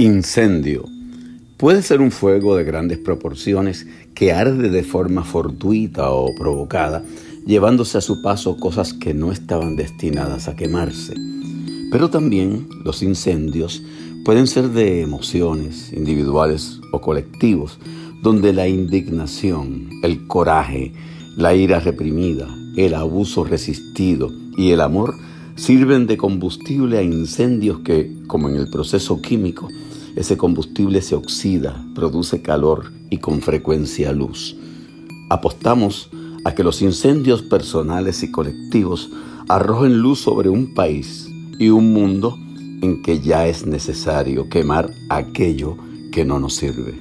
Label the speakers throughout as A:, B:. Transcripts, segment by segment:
A: Incendio. Puede ser un fuego de grandes proporciones que arde de forma fortuita o provocada, llevándose a su paso cosas que no estaban destinadas a quemarse. Pero también los incendios pueden ser de emociones individuales o colectivos, donde la indignación, el coraje, la ira reprimida, el abuso resistido y el amor sirven de combustible a incendios que, como en el proceso químico, ese combustible se oxida, produce calor y con frecuencia luz. Apostamos a que los incendios personales y colectivos arrojen luz sobre un país y un mundo en que ya es necesario quemar aquello que no nos sirve.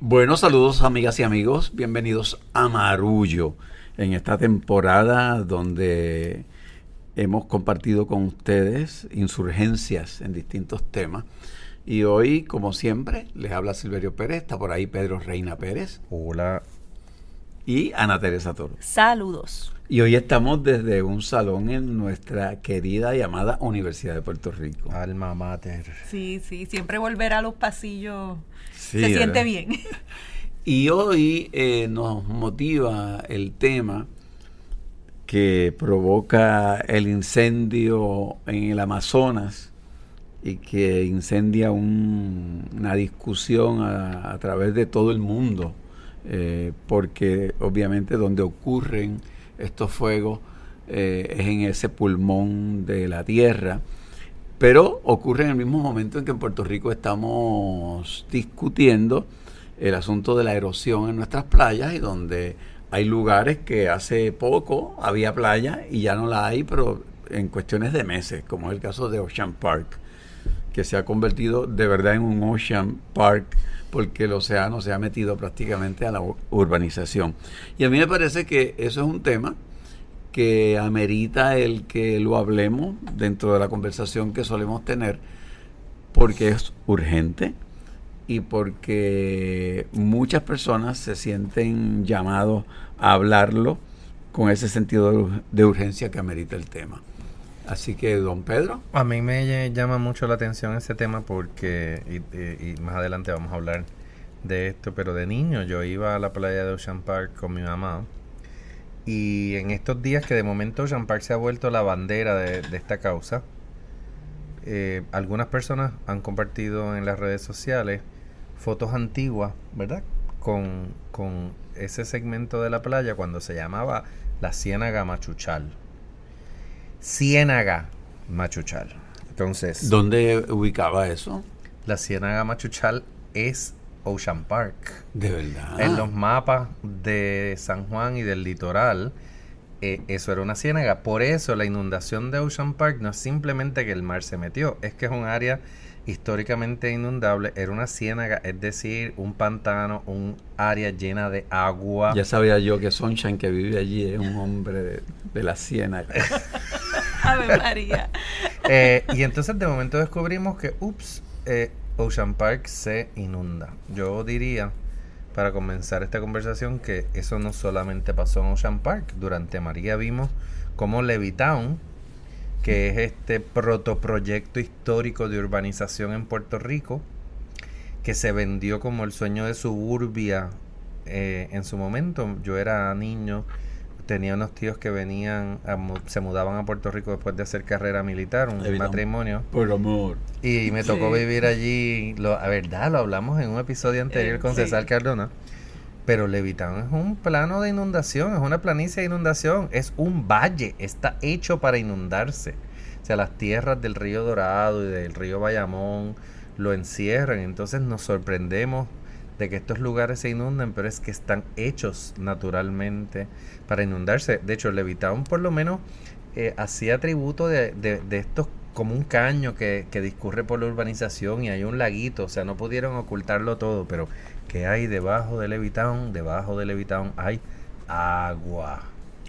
A: Buenos saludos amigas y amigos, bienvenidos a Marullo en esta temporada donde hemos compartido con ustedes insurgencias en distintos temas. Y hoy, como siempre, les habla Silverio Pérez, está por ahí Pedro Reina Pérez.
B: Hola.
A: Y Ana Teresa Toro.
C: Saludos.
A: Y hoy estamos desde un salón en nuestra querida y amada Universidad de Puerto Rico.
B: Alma mater.
C: Sí, sí, siempre volver a los pasillos se siente bien.
A: Y hoy eh, nos motiva el tema que provoca el incendio en el Amazonas y que incendia una discusión a, través de todo el mundo, eh, porque obviamente donde ocurren estos fuegos eh, es en ese pulmón de la tierra, pero ocurre en el mismo momento en que en Puerto Rico estamos discutiendo el asunto de la erosión en nuestras playas y donde hay lugares que hace poco había playa y ya no la hay, pero en cuestiones de meses, como es el caso de Ocean Park, que se ha convertido de verdad en un Ocean Park porque el océano se ha metido prácticamente a la urbanización. Y a mí me parece que eso es un tema que amerita el que lo hablemos dentro de la conversación que solemos tener, porque es urgente, y porque muchas personas se sienten llamados a hablarlo con ese sentido de urgencia que amerita el tema. Así que, don Pedro.
B: A mí me llama mucho la atención ese tema porque, y, más adelante vamos a hablar de esto, pero de niño yo iba a la playa de Ocean Park con mi mamá y en estos días que de momento Ocean Park se ha vuelto la bandera de, esta causa, eh, algunas personas han compartido en las redes sociales fotos antiguas, ¿verdad? Con, con ese segmento de la playa cuando se llamaba la Ciénaga Machuchal. Ciénaga Machuchal. Entonces.
A: ¿Dónde ubicaba eso?
B: La Ciénaga Machuchal es Ocean Park.
A: De verdad.
B: En los mapas de San Juan y del litoral, eh, eso era una ciénaga. Por eso la inundación de Ocean Park no es simplemente que el mar se metió, es que es un área históricamente inundable, era una ciénaga, es decir, un pantano, un área llena de agua.
A: Ya sabía yo que Sunshine que vive allí es un hombre de, la ciénaga.
C: Ave María.
B: Eh, y entonces de momento descubrimos que, ups, eh, Ocean Park se inunda. Yo diría, para comenzar esta conversación, que eso no solamente pasó en Ocean Park. Durante María vimos cómo Levittown, que es este protoproyecto histórico de urbanización en Puerto Rico, que se vendió como el sueño de suburbia eh, en su momento. Yo era niño, tenía unos tíos que venían, se mudaban a Puerto Rico después de hacer carrera militar, un matrimonio.
A: Por amor.
B: Y me tocó vivir allí, lo, a verdad, lo hablamos en un episodio anterior con César Cardona. Pero Levitán es un plano de inundación, es una planicie de inundación, es un valle, está hecho para inundarse. O sea, las tierras del río Dorado y del río Bayamón lo encierran. Entonces nos sorprendemos de que estos lugares se inunden, pero es que están hechos naturalmente para inundarse. De hecho, Levitown por lo menos eh, hacía tributo de, estos como un caño que, que discurre por la urbanización y hay un laguito, o sea, no pudieron ocultarlo todo, pero que hay debajo de Levitown, debajo de Levitown hay agua.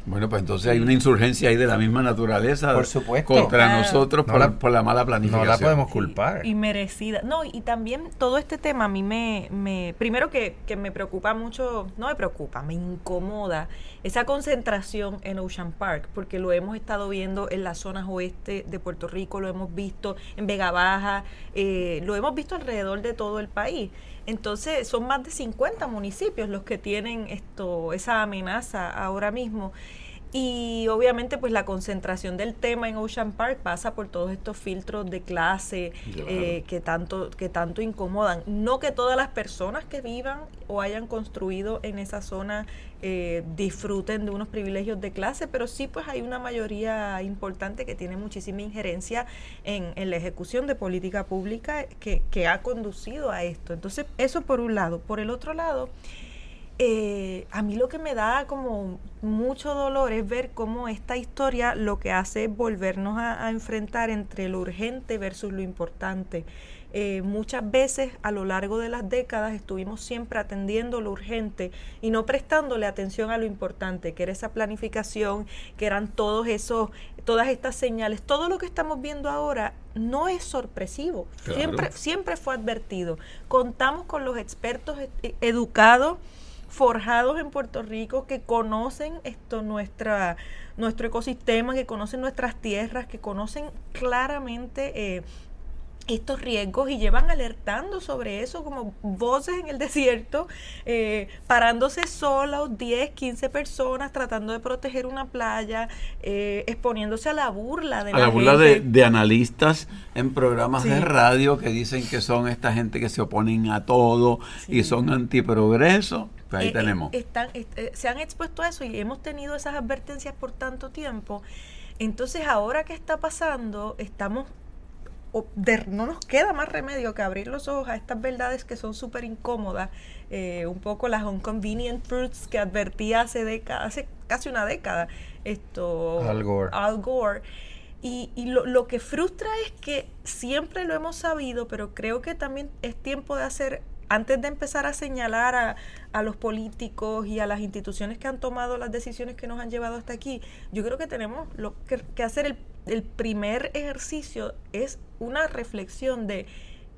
A: Bueno, pues entonces hay una insurgencia ahí de la misma naturaleza
B: Por supuesto.
A: contra
C: Claro.
A: nosotros
B: No
A: por,
B: la-
A: por la mala
B: No
A: planificación.
B: la podemos culpar.
C: Y merecida. No, y también todo este tema a mí me, me primero que, que me preocupa mucho, no me preocupa, me incomoda esa concentración en Ocean Park, porque lo hemos estado viendo en las zonas oeste de Puerto Rico, lo hemos visto en Vega Baja, eh, lo hemos visto alrededor de todo el país. Entonces son más de 50 municipios los que tienen esto, esa amenaza ahora mismo. Y obviamente pues la concentración del tema en Ocean Park pasa por todos estos filtros de clase
A: Claro.
C: eh, que, tanto, que tanto incomodan. No que todas las personas que vivan o hayan construido en esa zona eh, disfruten de unos privilegios de clase, pero sí pues hay una mayoría importante que tiene muchísima injerencia en, en la ejecución de política pública que, que ha conducido a esto. Entonces eso por un lado. Por el otro lado, eh, a mí lo que me da como mucho dolor es ver cómo esta historia lo que hace es volvernos a, a enfrentar entre lo urgente versus lo importante. Eh, muchas veces a lo largo de las décadas estuvimos siempre atendiendo lo urgente y no prestándole atención a lo importante, que era esa planificación, que eran todos esos, todas estas señales. Todo lo que estamos viendo ahora no es sorpresivo,
A: Claro.
C: siempre, siempre fue advertido. Contamos con los expertos e- educados forjados en Puerto Rico que conocen esto nuestra nuestro ecosistema, que conocen nuestras tierras, que conocen claramente eh, estos riesgos y llevan alertando sobre eso como voces en el desierto, eh, parándose solos 10, 15 personas tratando de proteger una playa, eh, exponiéndose a la burla de
A: a la burla de,
C: gente.
A: de analistas en programas
C: Sí.
A: de radio que dicen que son esta gente que se oponen a todo y son antiprogreso. Pues ahí
C: Eh, eh,
A: tenemos.
C: están, est- eh, se han expuesto a eso y hemos tenido esas advertencias por tanto tiempo. Entonces, ahora que está pasando, estamos. o de- no nos queda más remedio que abrir los ojos a estas verdades que son súper incómodas. eh, un poco las inconvenient truths que advertí hace, década, hace casi una década. Esto,
B: Al Gore.
C: Al Gore. Y, y lo, lo que frustra es que siempre lo hemos sabido, pero creo que también es tiempo de hacer, antes de empezar a señalar a, a los políticos y a las instituciones que han tomado las decisiones que nos han llevado hasta aquí, yo creo que tenemos lo que, hacer. El, el primer ejercicio es una reflexión de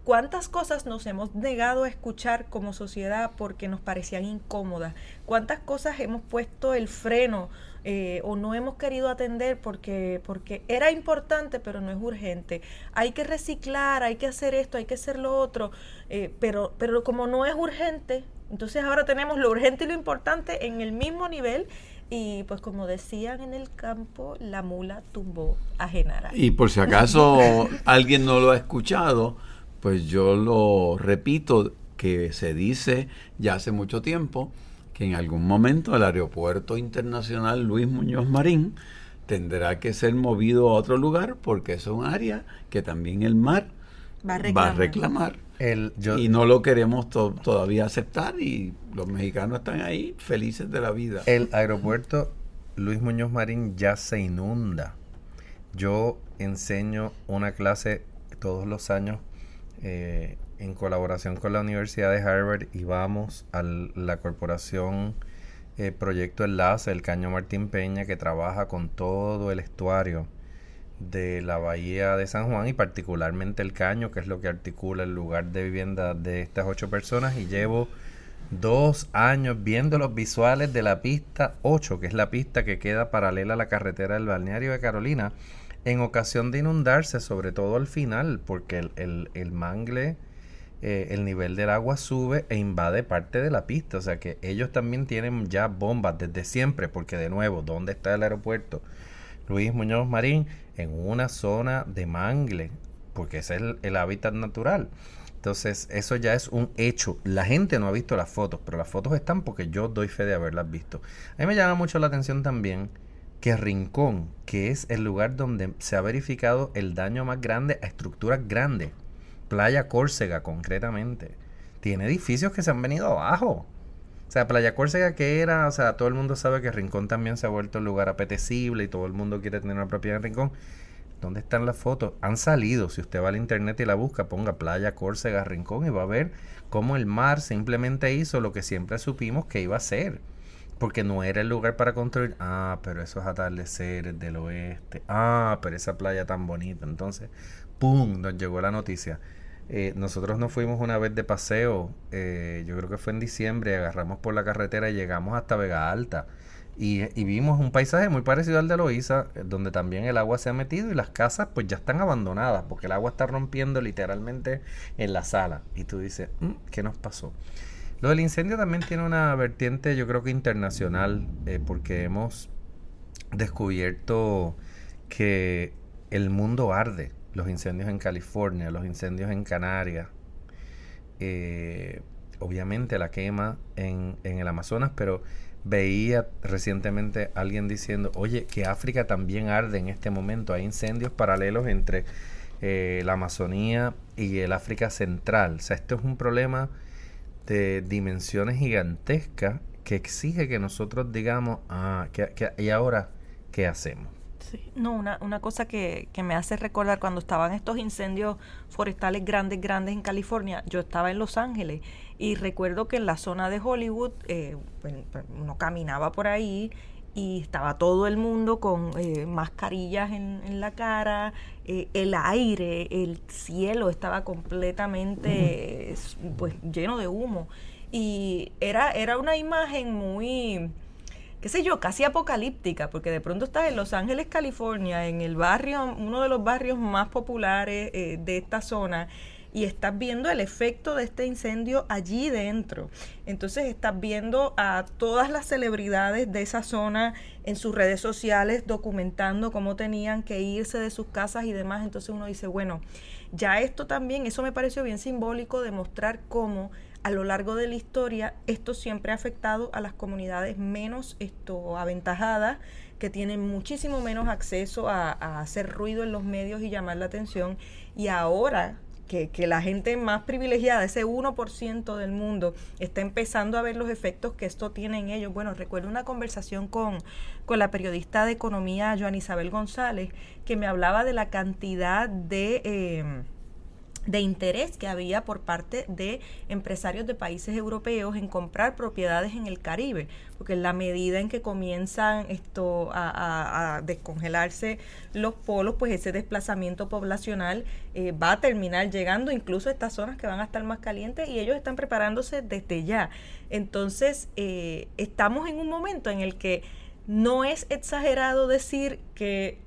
C: cuántas cosas nos hemos negado a escuchar como sociedad porque nos parecían incómodas, cuántas cosas hemos puesto el freno eh, o no hemos querido atender porque, porque era importante pero no es urgente. Hay que reciclar, hay que hacer esto, hay que hacer lo otro, eh, pero, pero como no es urgente, entonces ahora tenemos lo urgente y lo importante en el mismo nivel y pues como decían en el campo, la mula tumbó a Genara.
A: Y por si acaso alguien no lo ha escuchado, pues yo lo repito que se dice ya hace mucho tiempo que en algún momento el aeropuerto internacional Luis Muñoz Marín tendrá que ser movido a otro lugar porque es un área que también el mar
C: Va a
A: va a
C: reclamar.
A: reclamar.
B: El, yo,
A: y no lo queremos to- todavía aceptar y los mexicanos están ahí felices de la vida.
B: El aeropuerto Luis Muñoz Marín ya se inunda. Yo enseño una clase todos los años eh, en colaboración con la Universidad de Harvard y vamos a la corporación eh, Proyecto Enlace, el Caño Martín Peña, que trabaja con todo el estuario de la bahía de San Juan y particularmente el caño, que es lo que articula el lugar de vivienda de estas ocho personas. Y llevo dos años viendo los visuales de la pista 8, que es la pista que queda paralela a la carretera del balneario de Carolina, en ocasión de inundarse, sobre todo al final, porque el, mangle, eh, el nivel del agua sube e invade parte de la pista. O sea que ellos también tienen ya bombas desde siempre, porque de nuevo, ¿dónde está el aeropuerto? Luis Muñoz Marín en una zona de mangle, porque ese es el, el hábitat natural. Entonces, eso ya es un hecho. La gente no ha visto las fotos, pero las fotos están porque yo doy fe de haberlas visto. A mí me llama mucho la atención también que Rincón, que es el lugar donde se ha verificado el daño más grande a estructuras grandes, Playa Córcega concretamente, tiene edificios que se han venido abajo. O sea, Playa Córcega que era, o sea, todo el mundo sabe que Rincón también se ha vuelto un lugar apetecible y todo el mundo quiere tener una propiedad en Rincón. ¿Dónde están las fotos? Han salido. Si usted va al internet y la busca, ponga Playa Córcega Rincón y va a ver cómo el mar simplemente hizo lo que siempre supimos que iba a hacer. porque no era el lugar para construir. Ah, pero esos atardeceres del oeste. Ah, pero esa playa tan bonita. Entonces, ¡pum! Nos llegó la noticia. Eh, nosotros nos fuimos una vez de paseo, eh, yo creo que fue en diciembre, agarramos por la carretera y llegamos hasta Vega Alta. Y, vimos un paisaje muy parecido al de Loíza, eh, donde también el agua se ha metido y las casas pues ya están abandonadas, porque el agua está rompiendo literalmente en la sala. Y tú dices, mm, ¿qué nos pasó? Lo del incendio también tiene una vertiente, yo creo que internacional, porque hemos descubierto que el mundo arde. Los incendios en California, los incendios en Canarias, eh, obviamente la quema en, el Amazonas, pero veía recientemente alguien diciendo, oye, que África también arde en este momento. Hay incendios paralelos entre eh, la Amazonía y el África Central. O sea, esto es un problema de dimensiones gigantescas que exige que nosotros digamos, ah, ¿y ahora qué hacemos?
C: Sí. No, una, una cosa que, que, me hace recordar cuando estaban estos incendios forestales grandes, grandes en California, yo estaba en Los Ángeles y recuerdo que en la zona de Hollywood eh, uno caminaba por ahí y estaba todo el mundo con eh, mascarillas en, la cara, eh, el aire, el cielo estaba completamente pues lleno de humo y era, era una imagen muy, qué sé yo, casi apocalíptica, porque de pronto estás en Los Ángeles, California, en el barrio, uno de los barrios más populares eh, de esta zona, y estás viendo el efecto de este incendio allí dentro. Entonces estás viendo a todas las celebridades de esa zona en sus redes sociales documentando cómo tenían que irse de sus casas y demás. Entonces uno dice, bueno, ya esto también, eso me pareció bien simbólico de mostrar cómo a lo largo de la historia esto siempre ha afectado a las comunidades menos esto aventajadas que tienen muchísimo menos acceso a, hacer ruido en los medios y llamar la atención y ahora que, la gente más privilegiada, ese 1% del mundo, está empezando a ver los efectos que esto tiene en ellos. Bueno, recuerdo una conversación con, con la periodista de economía Joan Isabel González, que me hablaba de la cantidad de... Eh, de interés que había por parte de empresarios de países europeos en comprar propiedades en el Caribe, porque en la medida en que comienzan esto a, descongelarse los polos, pues ese desplazamiento poblacional eh, va a terminar llegando incluso a estas zonas que van a estar más calientes y ellos están preparándose desde ya. Entonces, eh, estamos en un momento en el que no es exagerado decir que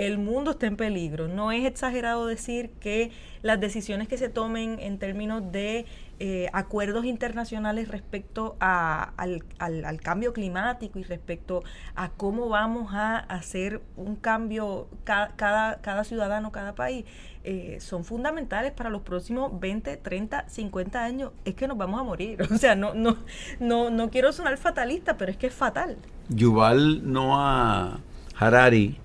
C: el mundo está en peligro. No es exagerado decir que las decisiones que se tomen en términos de eh, acuerdos internacionales respecto a, al, cambio climático y respecto a cómo vamos a hacer un cambio cada, cada, ciudadano, cada país, eh, son fundamentales para los próximos 20, 30, 50 años. Es que nos vamos a morir. O sea, no, no, no, no quiero sonar fatalista, pero es que es fatal.
A: Yuval Noah Harari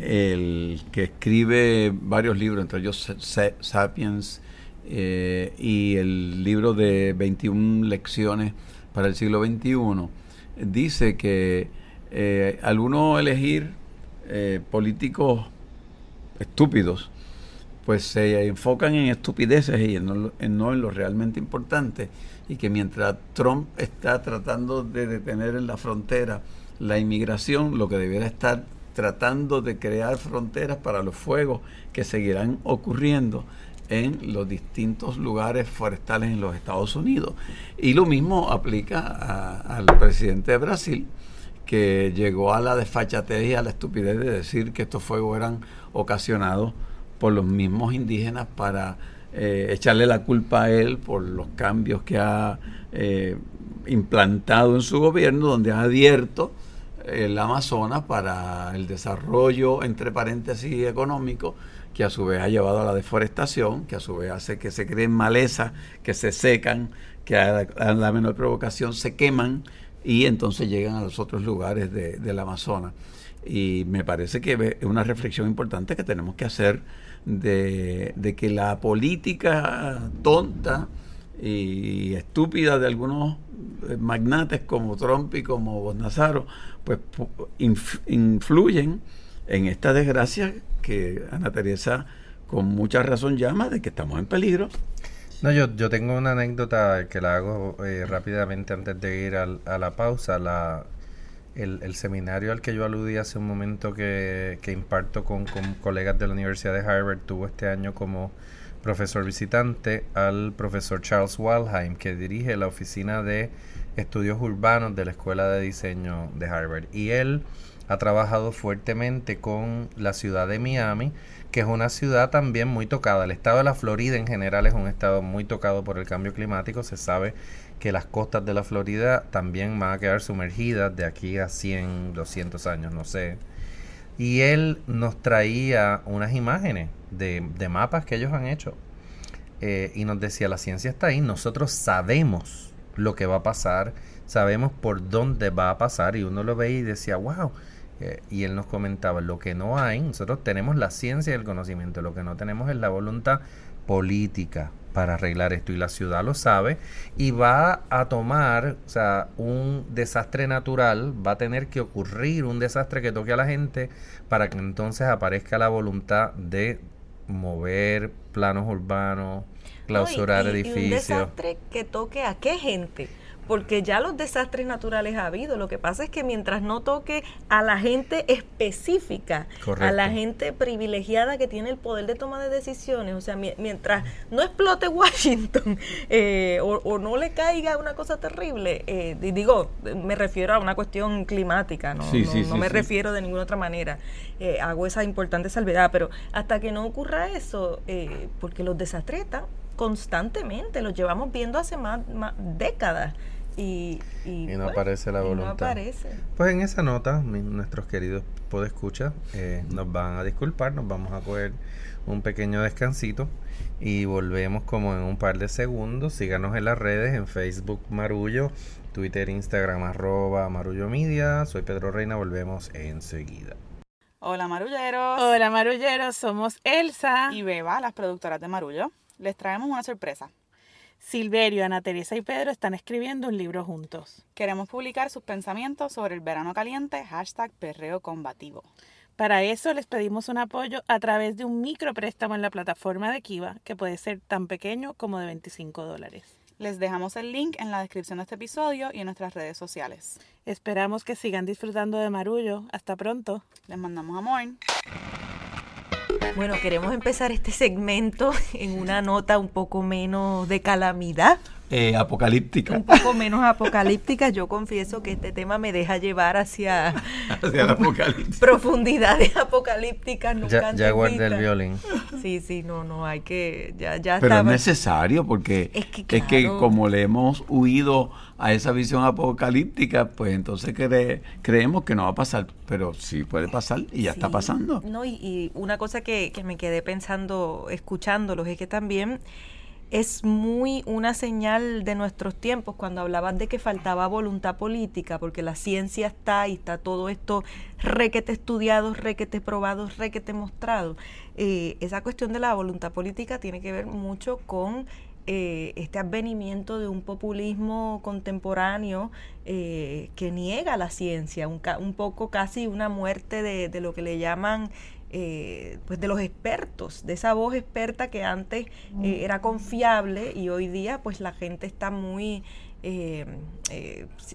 A: el que escribe varios libros, entre ellos Sapiens eh, y el libro de 21 lecciones para el siglo XXI, dice que eh, al uno elegir eh, políticos estúpidos, pues se enfocan en estupideces y no, en no en lo realmente importante, y que mientras Trump está tratando de detener en la frontera la inmigración, lo que debiera estar tratando de crear fronteras para los fuegos que seguirán ocurriendo en los distintos lugares forestales en los Estados Unidos. Y lo mismo aplica al presidente de Brasil, que llegó a la desfachatez y a la estupidez de decir que estos fuegos eran ocasionados por los mismos indígenas para eh, echarle la culpa a él por los cambios que ha eh, implantado en su gobierno, donde ha abierto el Amazonas para el desarrollo, entre paréntesis, económico, que a su vez ha llevado a la deforestación, que a su vez hace que se creen malezas, que se secan, que a la menor provocación se queman y entonces llegan a los otros lugares de, del Amazonas. Y me parece que es una reflexión importante que tenemos que hacer de, de que la política tonta y estúpida de algunos eh, magnates como Trump y como Bolsonaro, pues influyen en esta desgracia que Ana Teresa con mucha razón llama de que estamos en peligro.
B: No, yo, yo tengo una anécdota que la hago eh, rápidamente antes de ir a la pausa. La, el, seminario al que yo aludí hace un momento que, que imparto con, con, colegas de la Universidad de Harvard tuvo este año como profesor visitante al profesor Charles Waldheim, que dirige la oficina de estudios urbanos de la Escuela de Diseño de Harvard. Y él ha trabajado fuertemente con la ciudad de Miami, que es una ciudad también muy tocada. El estado de la Florida en general es un estado muy tocado por el cambio climático. Se sabe que las costas de la Florida también van a quedar sumergidas de aquí a 100, 200 años, no sé. Y él nos traía unas imágenes de, mapas que ellos han hecho. Eh, y nos decía, la ciencia está ahí, nosotros sabemos lo que va a pasar, sabemos por dónde va a pasar. Y uno lo veía y decía, wow. Eh, y él nos comentaba, lo que no hay, nosotros tenemos la ciencia y el conocimiento, lo que no tenemos es la voluntad política, para arreglar esto y la ciudad lo sabe y va a tomar, o sea, un desastre natural, va a tener que ocurrir un desastre que toque a la gente para que entonces aparezca la voluntad de mover planos urbanos, clausurar edificios. Y un
C: desastre que toque a qué gente? Porque ya los desastres naturales ha habido. Lo que pasa es que mientras no toque a la gente específica, a la gente privilegiada que tiene el poder de toma de decisiones, o sea, mientras no explote Washington eh, o, no le caiga una cosa terrible, eh, digo, me refiero a una cuestión climática, no, no, me refiero de ninguna otra manera. Eh, hago esa importante salvedad, pero hasta que no ocurra eso, porque los desastres están constantemente, los llevamos viendo hace más décadas. Y,
B: y, no aparece la voluntad. Pues en esa nota, nuestros queridos podescuchas eh, nos van a disculpar, nos vamos a coger un pequeño descansito y volvemos como en un par de segundos. Síganos en las redes, en Facebook Marullo, Twitter, Instagram arroba Marullo Media. Soy Pedro Reina, volvemos enseguida.
D: Hola marulleros.
E: Hola marulleros, somos Elsa
D: y Beba, las productoras de Marullo. Les traemos una sorpresa.
E: Silverio, Ana Teresa y Pedro están escribiendo un libro juntos.
D: Queremos publicar sus pensamientos sobre el verano caliente, hashtag perreo combativo.
E: Para eso les pedimos un apoyo a través de un micropréstamo en la plataforma de Kiva, que puede ser tan pequeño como de 25 dólares.
D: Les dejamos el link en la descripción de este episodio y en nuestras redes sociales.
E: Esperamos que sigan disfrutando de Marullo. Hasta pronto.
D: Les mandamos amor.
C: Bueno, queremos empezar este segmento en una nota un poco menos de calamidad.
A: Eh, apocalíptica.
C: Un poco menos apocalíptica. Yo confieso que este tema me deja llevar hacia,
A: hacia
C: profundidades apocalípticas.
B: Nunca ya, guardé el violín.
C: Sí, sí, no, no, hay que. Ya, ya
A: Pero es necesario porque es que, como le hemos huido a esa visión apocalíptica, pues entonces creemos que no va a pasar. Pero sí puede pasar y ya está pasando.
C: No, y, y una cosa que, que me quedé pensando escuchándolos es que también es muy una señal de nuestros tiempos cuando hablabas de que faltaba voluntad política, porque la ciencia está y está todo esto requete estudiado, requete probado, requete mostrado. Eh, esa cuestión de la voluntad política tiene que ver mucho con eh, este advenimiento de un populismo contemporáneo eh, que niega la ciencia, un, poco casi una muerte de lo que le llaman eh, pues de los expertos, de esa voz experta que antes eh, era confiable y hoy día pues la gente está muy, eh,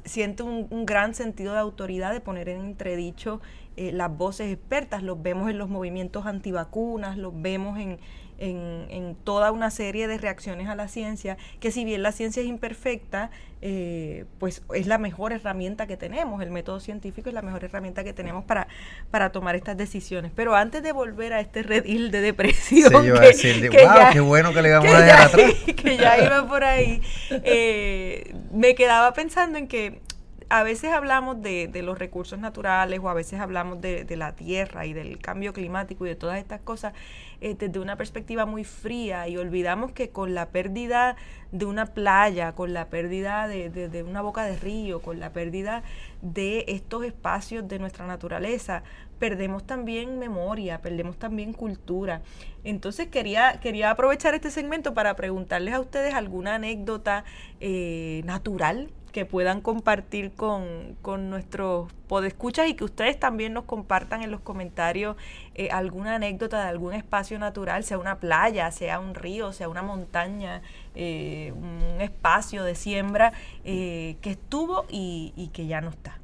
C: siente un, gran sentido de autoridad de poner en entredicho las voces expertas, los vemos en los movimientos antivacunas, los vemos en, en, toda una serie de reacciones a la ciencia, que si bien la ciencia es imperfecta, eh, pues es la mejor herramienta que tenemos, el método científico es la mejor herramienta que tenemos para, para tomar estas decisiones. Pero antes de volver a este redil de depresión,
B: que, ya, qué bueno que le vamos a dejar atrás.
C: que ya iba por ahí, eh, me quedaba pensando en que a veces hablamos de, de, los recursos naturales o a veces hablamos de, de, la tierra y del cambio climático y de todas estas cosas eh, desde una perspectiva muy fría y olvidamos que con la pérdida de una playa, con la pérdida de, de, una boca de río, con la pérdida de estos espacios de nuestra naturaleza, perdemos también memoria, perdemos también cultura. Entonces quería, quería aprovechar este segmento para preguntarles a ustedes alguna anécdota eh, natural que puedan compartir con, con nuestros podescuchas y que ustedes también nos compartan en los comentarios eh, alguna anécdota de algún espacio natural, sea una playa, sea un río, sea una montaña, eh, un espacio de siembra eh, que estuvo y, que ya no está.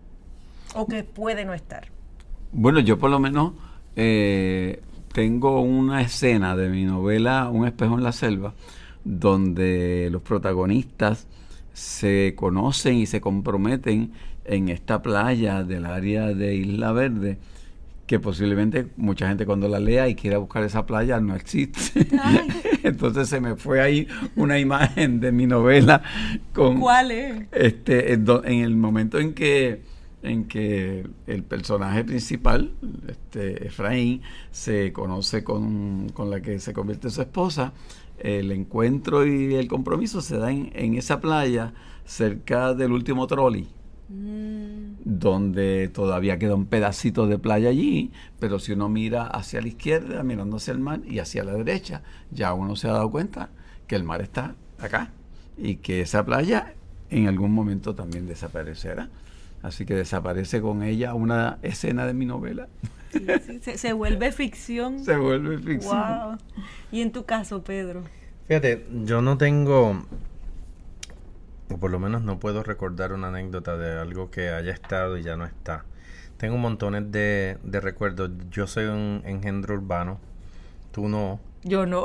C: o que puede no estar.
A: Bueno, yo por lo menos tengo una escena de mi novela Un espejo en la selva, donde los protagonistas se conocen y se comprometen en esta playa del área de Isla Verde, que posiblemente mucha gente cuando la lea y quiera buscar esa playa no existe. Entonces se me fue ahí una imagen de mi novela con...
C: ¿Cuál es?
A: Este, en, do- en el momento en que en que el personaje principal, este, Efraín, se conoce con, con la que se convierte en su esposa, el encuentro y el compromiso se da en, en esa playa cerca del último trolley
C: Mm,
A: donde todavía queda un pedacito de playa allí, pero si uno mira hacia la izquierda, mirando hacia el mar, y hacia la derecha, ya uno se ha dado cuenta que el mar está acá y que esa playa en algún momento también desaparecerá. Así que desaparece con ella una escena de mi novela.
C: Sí, sí, se, se vuelve ficción.
A: Se vuelve ficción.
C: Wow. Y en tu caso, Pedro.
B: Fíjate, yo no tengo, o por lo menos no puedo recordar una anécdota de algo que haya estado y ya no está. Tengo montones de, de recuerdos. Yo soy un engendro urbano, tú no.
C: Yo no.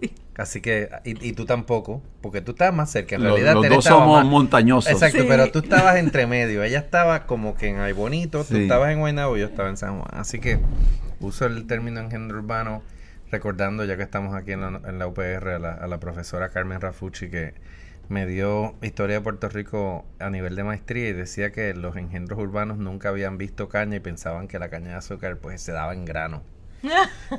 C: Sí.
B: Así que, y, y tú tampoco, porque tú estás más cerca. En
A: Los,
B: realidad,
A: los dos somos
B: más-
A: montañosos.
B: Exacto,
C: Sí.
B: pero tú estabas entre medio. Ella estaba como que en Ay Bonito, tú
A: Sí.
B: estabas en Guaynabo y yo estaba en San Juan. Así que uso el término engendro urbano recordando, ya que estamos aquí en la, en la UPR, a la, a la profesora Carmen Rafucci, que me dio historia de Puerto Rico a nivel de maestría y decía que los engendros urbanos nunca habían visto caña y pensaban que la caña de azúcar pues se daba en grano.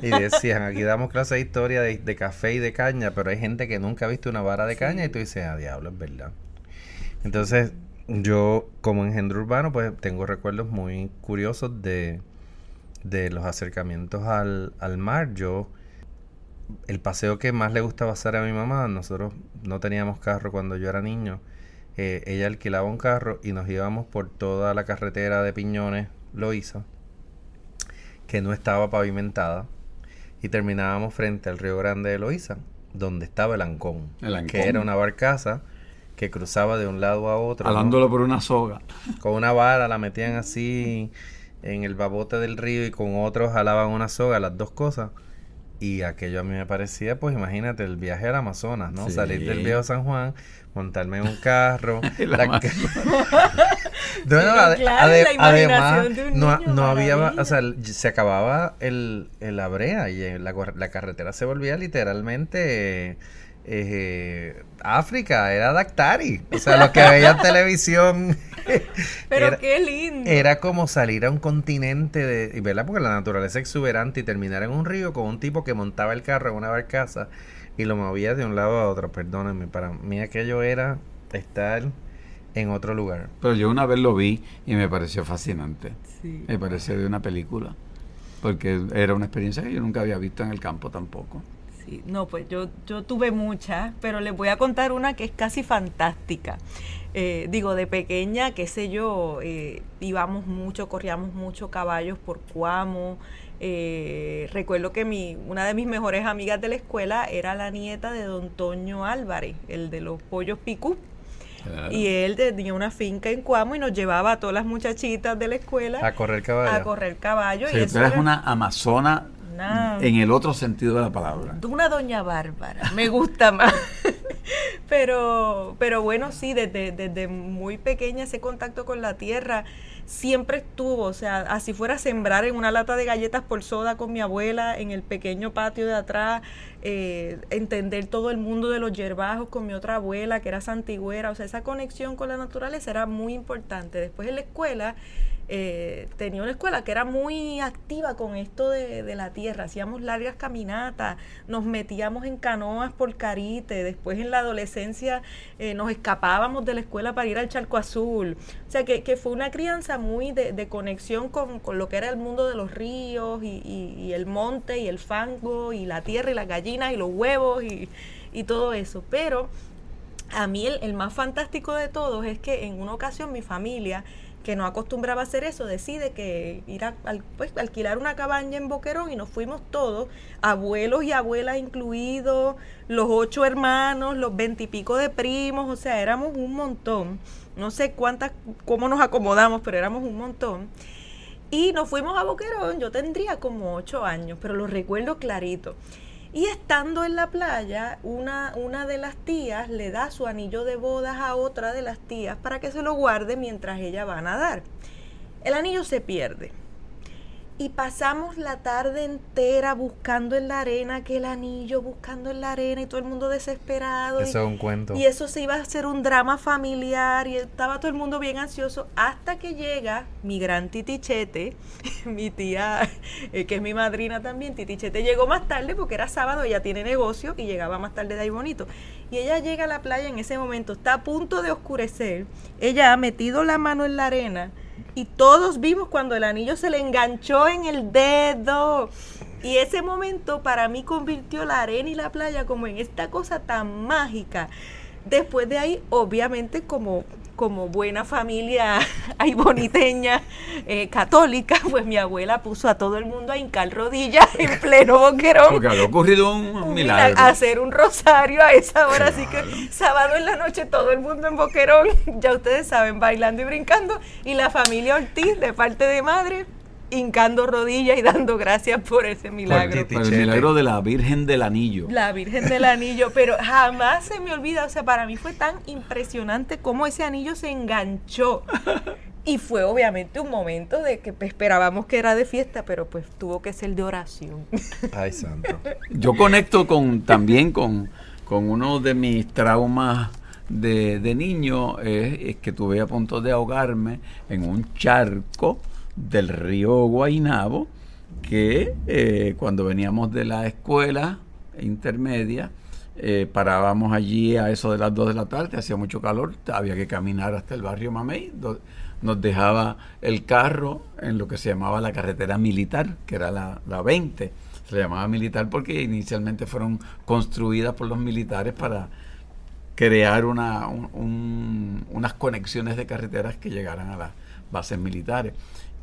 B: Y decían, aquí damos clase de historia de, de café y de caña, pero hay gente que nunca ha visto una vara de caña y tú dices, ah, diablo, es verdad. Entonces, yo como engendro urbano, pues tengo recuerdos muy curiosos de, de los acercamientos al, al mar. Yo, el paseo que más le gustaba hacer a mi mamá, nosotros no teníamos carro cuando yo era niño, eh, ella alquilaba un carro y nos íbamos por toda la carretera de Piñones, Loíza, que no estaba pavimentada, y terminábamos frente al río Grande de Loíza, donde estaba el Ancón,
A: El Ancón.
B: que era una barcaza que cruzaba de un lado a otro. ¿no?
A: Jalándolo por una soga.
B: Con una vara la metían así en el babote del río y con otros jalaban una soga, las dos cosas. Y aquello a mí me parecía, pues imagínate, el viaje al Amazonas, ¿no?
A: Sí.
B: Salir del viejo San Juan, montarme en un carro. La-. No, no,
C: Pero
B: ade-
C: claro,
B: ade-
C: la imaginación
B: además, no,
C: niño,
B: no había, o sea, se acababa el, el la brea y eh, la, la carretera se volvía literalmente eh, África, era Dactari. O sea, lo que veía en televisión
C: Pero
B: era,
C: qué lindo.
B: era como salir a un continente de, y ¿verdad? Porque la naturaleza exuberante y terminar en un río con un tipo que montaba el carro en una barcaza y lo movía de un lado a otro. Perdónenme, para mí aquello era estar en otro lugar.
A: Pero yo una vez lo vi y me pareció fascinante.
C: Sí.
A: Me pareció de una película. Porque era una experiencia que yo nunca había visto en el campo tampoco.
C: Sí, no, pues yo, yo tuve muchas, pero les voy a contar una que es casi fantástica. Eh, digo, de pequeña, qué sé yo, eh, íbamos mucho, corríamos mucho caballos por Cuamo. Eh, recuerdo que mi, una de mis mejores amigas de la escuela era la nieta de don Toño Álvarez, el de los pollos picú.
A: Claro.
C: Y él tenía una finca en Cuamo y nos llevaba a todas las muchachitas de la escuela
B: A correr caballo.
C: a correr caballo.
A: O
C: y
A: sea, tú eres
C: era-
A: una amazona
C: Una-
A: en el otro sentido de la palabra.
C: una doña Bárbara, me gusta más. pero, pero bueno, sí, desde, desde muy pequeña ese contacto con la tierra siempre estuvo, o sea, así fuera a sembrar en una lata de galletas por soda con mi abuela en el pequeño patio de atrás, eh, entender todo el mundo de los yerbajos con mi otra abuela que era santigüera, o sea, esa conexión con la naturaleza era muy importante. Después en la escuela eh, tenía una escuela que era muy activa con esto de, la tierra, hacíamos largas caminatas, nos metíamos en canoas por Carite, después en la adolescencia eh, nos escapábamos de la escuela para ir al Charco Azul, o sea que, fue una crianza muy de, conexión con, lo que era el mundo de los ríos y, el monte y el fango y la tierra y las gallinas y los huevos y, todo eso, pero a mí el más fantástico de todos es que en una ocasión mi familia, que no acostumbraba a hacer eso, decide que ir a al- pues, alquilar una cabaña en Boquerón y nos fuimos todos, abuelos y abuelas incluidos, los ocho hermanos, los veintipico de primos, o sea, éramos un montón. no sé cuántas, cómo nos acomodamos, pero éramos un montón. Y nos fuimos a Boquerón, yo tendría como ocho años, pero lo recuerdo clarito. Y estando en la playa, una, una de las tías le da su anillo de bodas a otra de las tías para que se lo guarde mientras ella va a nadar. El anillo se pierde. Y pasamos la tarde entera buscando en la arena aquel anillo, buscando en la arena y todo el mundo desesperado.
B: Eso
C: y,
B: es un cuento.
C: y eso se iba a hacer un drama familiar y estaba todo el mundo bien ansioso hasta que llega mi gran titichete, mi tía, eh, que es mi madrina también, titichete llegó más tarde porque era sábado, ella tiene negocio y llegaba más tarde de ahí bonito. Y ella llega a la playa en ese momento, está a punto de oscurecer, ella ha metido la mano en la arena y todos vimos cuando el anillo se le enganchó en el dedo. Y ese momento para mí convirtió la arena y la playa como en esta cosa tan mágica. Después de ahí, obviamente, como, como buena familia hay boniteña eh, católica, pues mi abuela puso a todo el mundo a hincar rodillas en pleno boquerón.
A: Porque había ocurrido un, milagro.
C: milagro, hacer un rosario a esa hora, así que sábado en la noche todo el mundo en Boquerón, ya ustedes saben, bailando y brincando, y la familia Ortiz de parte de madre, hincando rodillas y dando gracias por ese milagro.
A: Por el milagro de la Virgen del Anillo.
C: La Virgen del Anillo, pero jamás se me olvida, o sea, para mí fue tan impresionante cómo ese anillo se enganchó. Y fue obviamente un momento de que esperábamos que era de fiesta, pero pues tuvo que ser de oración.
B: Ay, santo.
A: Yo conecto con también con, con uno de mis traumas de, de niño, es, es que tuve a punto de ahogarme en un charco del río Guainabo, que eh, cuando veníamos de la escuela intermedia, eh, parábamos allí a eso de las 2 de la tarde, hacía mucho calor, había que caminar hasta el barrio Mamey, nos dejaba el carro en lo que se llamaba la carretera militar, que era la, la 20. Se llamaba militar porque inicialmente fueron construidas por los militares para crear una, un- un- unas conexiones de carreteras que llegaran a las bases militares.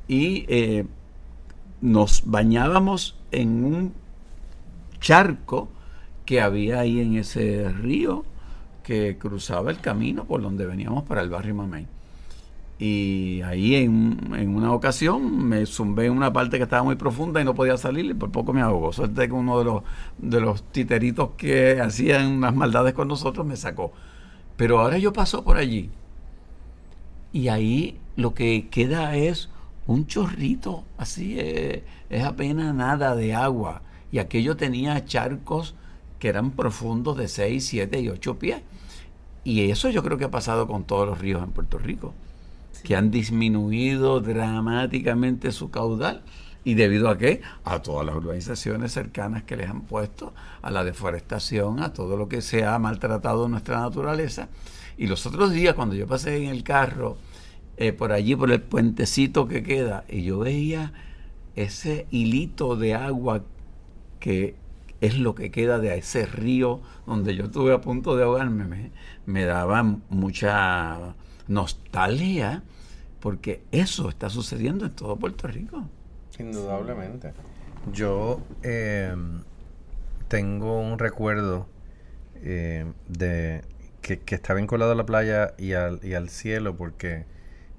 A: Y eh, nos bañábamos en un charco que había ahí en ese río que cruzaba el camino por donde veníamos para el barrio Mamey. Y ahí en, una ocasión me zumbé en una parte que estaba muy profunda y no podía salir y por poco me ahogó. Suerte que uno de los, de los titeritos que hacían unas maldades con nosotros me sacó. Pero ahora yo paso por allí y ahí lo que queda es un chorrito, así eh, es apenas nada de agua. Y aquello tenía charcos que eran profundos de 6, 7 y 8 pies. Y eso yo creo que ha pasado con todos los ríos en Puerto Rico, que han disminuido dramáticamente su caudal. ¿Y debido a qué? A todas las urbanizaciones cercanas que les han puesto, a la deforestación, a todo lo que se ha maltratado nuestra naturaleza. Y los otros días, cuando yo pasé en el carro, eh, por allí, por el puentecito que queda, y yo veía ese hilito de agua que es lo que queda de ese río donde yo estuve a punto de ahogarme, me, daba mucha nostalgia, porque eso está sucediendo en todo Puerto Rico.
B: Indudablemente. Yo eh, tengo un recuerdo eh, de que, que está vinculado a la playa y al, y al cielo porque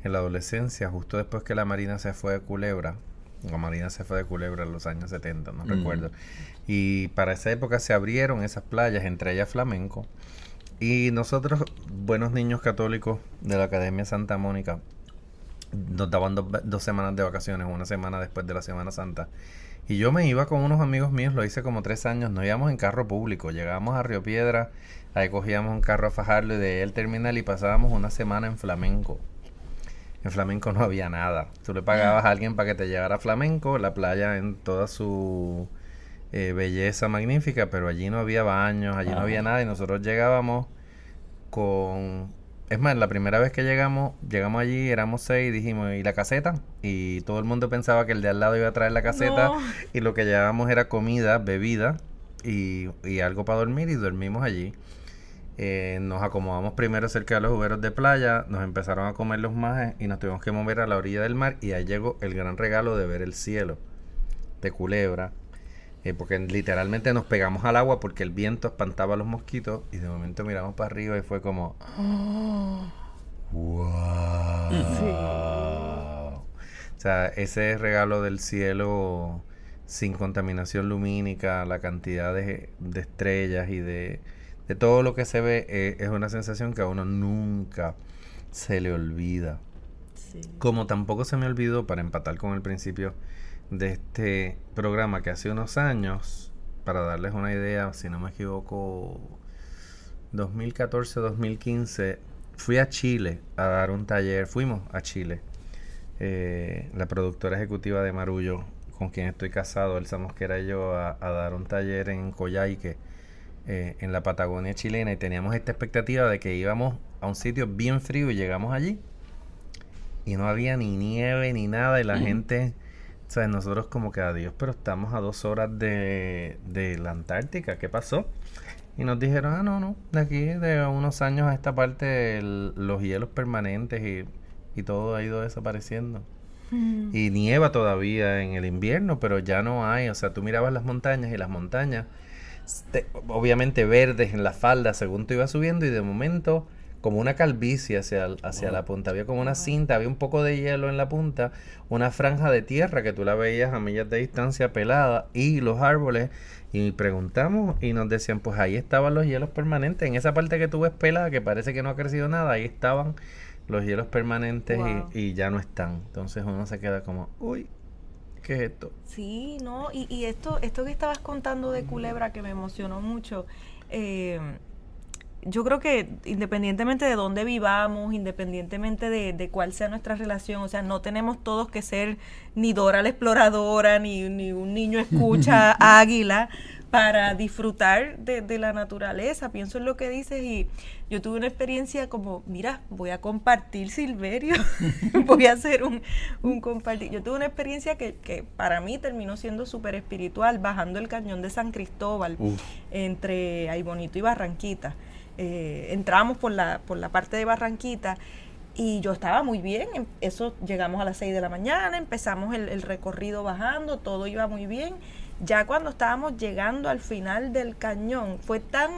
B: en la adolescencia, justo después que la Marina se fue de Culebra, la Marina se fue de Culebra en los años 70, no
A: Mm.
B: recuerdo, y para esa época se abrieron esas playas, entre ellas Flamenco, y nosotros, buenos niños católicos de la Academia Santa Mónica, nos daban dos, dos semanas de vacaciones, una semana después de la Semana Santa. Y yo me iba con unos amigos míos, lo hice como tres años, nos íbamos en carro público, llegábamos a Río Piedra, ahí cogíamos un carro a Fajardo y de ahí al terminal y pasábamos una semana en Flamenco. En Flamenco no había nada. Tú le pagabas a alguien para que te llevara a Flamenco, la playa en toda su eh, belleza magnífica, pero allí no había baños, allí no había nada y nosotros llegábamos con... Es más, la primera vez que llegamos, llegamos allí, éramos seis, dijimos, ¿y la caseta? Y todo el mundo pensaba que el de al lado iba a traer la caseta
C: No.
B: y lo que llevábamos era comida, bebida y, y algo para dormir y dormimos allí. Eh, nos acomodamos primero cerca de los jugueros de playa, nos empezaron a comer los majes y nos tuvimos que mover a la orilla del mar y ahí llegó el gran regalo de ver el cielo de Culebra. eh, porque literalmente nos pegamos al agua porque el viento espantaba a los mosquitos y de momento miramos para arriba y fue como... ¡Wow! O sea, ese regalo del cielo sin contaminación lumínica, la cantidad de, de estrellas y de, de, todo lo que se ve, eh, es una sensación que a uno nunca se le olvida.
C: Sí.
B: Como tampoco se me olvidó, para empatar con el principio de este programa, que hace unos años, para darles una idea, si no me equivoco, 2014-2015, fui a Chile a dar un taller, fuimos a Chile. Eh, la productora ejecutiva de Marullo, con quien estoy casado, Elsa Mosquera y yo, a, a dar un taller en Coyhaique, eh, en la Patagonia chilena, y teníamos esta expectativa de que íbamos a un sitio bien frío y llegamos allí. Y no había ni nieve ni nada, y la gente, o sea, nosotros como que adiós, pero estamos a dos horas de, de la Antártica, ¿qué pasó? Y nos dijeron, ah, no, no, de aquí, de unos años a esta parte, el- los hielos permanentes y, y todo ha ido desapareciendo. Y nieva todavía en el invierno, pero ya no hay. O sea, tú mirabas las montañas y las montañas, obviamente verdes en la falda según tú ibas subiendo y de momento como una calvicie hacia, hacia la punta. Había como una cinta, había un poco de hielo en la punta, una franja de tierra que tú la veías a millas de distancia pelada y los árboles. Y preguntamos y nos decían, pues ahí estaban los hielos permanentes. En esa parte que tú ves pelada, que parece que no ha crecido nada, ahí estaban los hielos permanentes y- y, ya no están. Entonces uno se queda como, uy, ¿qué es esto?
C: Sí, no, y, y esto, esto que estabas contando de Culebra que me emocionó mucho, eh, yo creo que independientemente de dónde vivamos, independientemente de, de cuál sea nuestra relación, o sea, no tenemos todos que ser ni Dora la exploradora, ni, ni un niño escucha águila para disfrutar de, de la naturaleza. Pienso en lo que dices y yo tuve una experiencia como, mira, voy a compartir Silverio, voy a hacer un, un compartir. Yo tuve una experiencia que, que para mí terminó siendo súper espiritual, bajando el cañón de San Cristóbal,
A: Uf.
C: entre Ay Bonito y Barranquita. Eh, entramos por la, por la parte de Barranquita y yo estaba muy bien. em- Eso llegamos a las 6 de la mañana, empezamos el, el recorrido bajando, todo iba muy bien. Ya cuando estábamos llegando al final del cañón, fue tan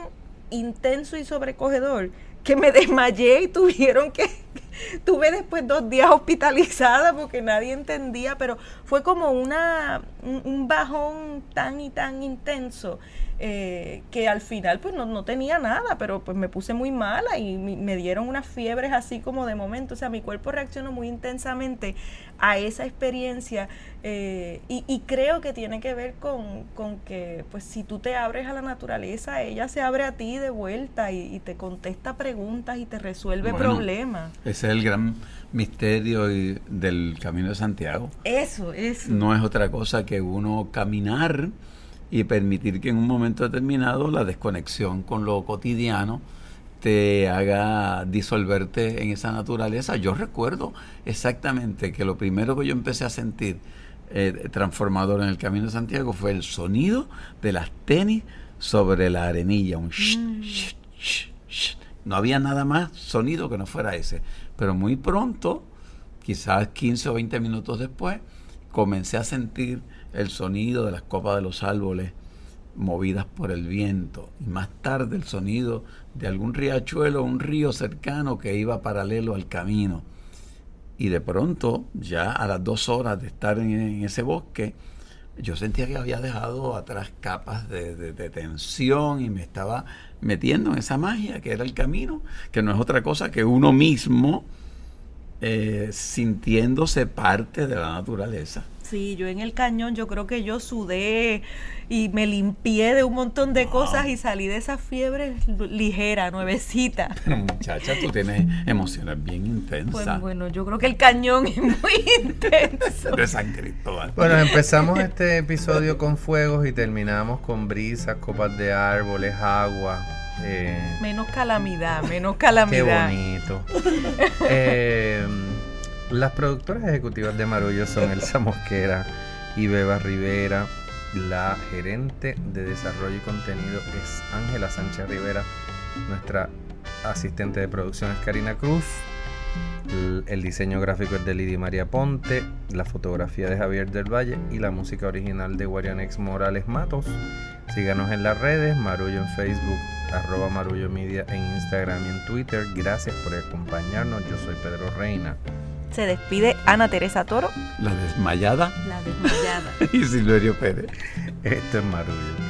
C: intenso y sobrecogedor que me desmayé y tuvieron que tuve después dos días hospitalizada porque nadie entendía, pero fue como una un, un bajón tan y tan intenso eh, que al final pues no, no tenía nada, pero pues me puse muy mala y mi- me dieron unas fiebres así como de momento, o sea, mi cuerpo reaccionó muy intensamente a esa experiencia eh, y, y creo que tiene que ver con, con que pues si tú te abres a la naturaleza, ella se abre a ti de vuelta y, y te contesta preguntas y te resuelve
A: Bueno.
C: problemas.
A: Ese es el gran misterio y- del Camino de Santiago.
C: Eso, eso.
A: No es otra cosa que uno caminar y permitir que en un momento determinado la desconexión con lo cotidiano te haga disolverte en esa naturaleza. Yo recuerdo exactamente que lo primero que yo empecé a sentir eh, transformador en el Camino de Santiago fue el sonido de las tenis sobre la arenilla. Un sh, sh, sh, sh. No había nada más sonido que no fuera ese. Pero muy pronto, quizás 15 o 20 minutos después, comencé a sentir el sonido de las copas de los árboles movidas por el viento y más tarde el sonido de algún riachuelo o un río cercano que iba paralelo al camino. Y de pronto, ya a las dos horas de estar en, ese bosque, yo sentía que había dejado atrás capas de tensión y me estaba metiendo en esa magia que era el camino, que no es otra cosa que uno mismo eh, sintiéndose parte de la naturaleza.
C: Sí, yo en el cañón yo creo que yo sudé y me limpié de un montón de cosas y salí de esa fiebre ligera, nuevecita.
A: Pero muchacha, tú tienes emociones bien intensas
C: Pues bueno, yo creo que el cañón es muy intenso.
A: de San Cristóbal.
B: Bueno, empezamos este episodio con fuegos y terminamos con brisas, copas de árboles, agua. eh,
C: Menos calamidad, menos
B: qué
C: calamidad.
B: bonito. Eh, las productoras ejecutivas de Marullo son Elsa Mosquera y Beba Rivera. La gerente de desarrollo y contenido es Ángela Sánchez Rivera. Nuestra asistente de producción es Karina Cruz. El, diseño gráfico es de Lidia María Ponte, la fotografía de Javier del Valle y la música original de Guarianex Morales Matos. Síganos en las redes, Marullo en Facebook arroba Marullo Media en Instagram y en Twitter. Gracias por acompañarnos. Yo soy Pedro Reina.
C: Se despide Ana Teresa Toro.
A: La desmayada
C: La desmayada.
A: y Silverio Pérez.
B: Esto es Marullo.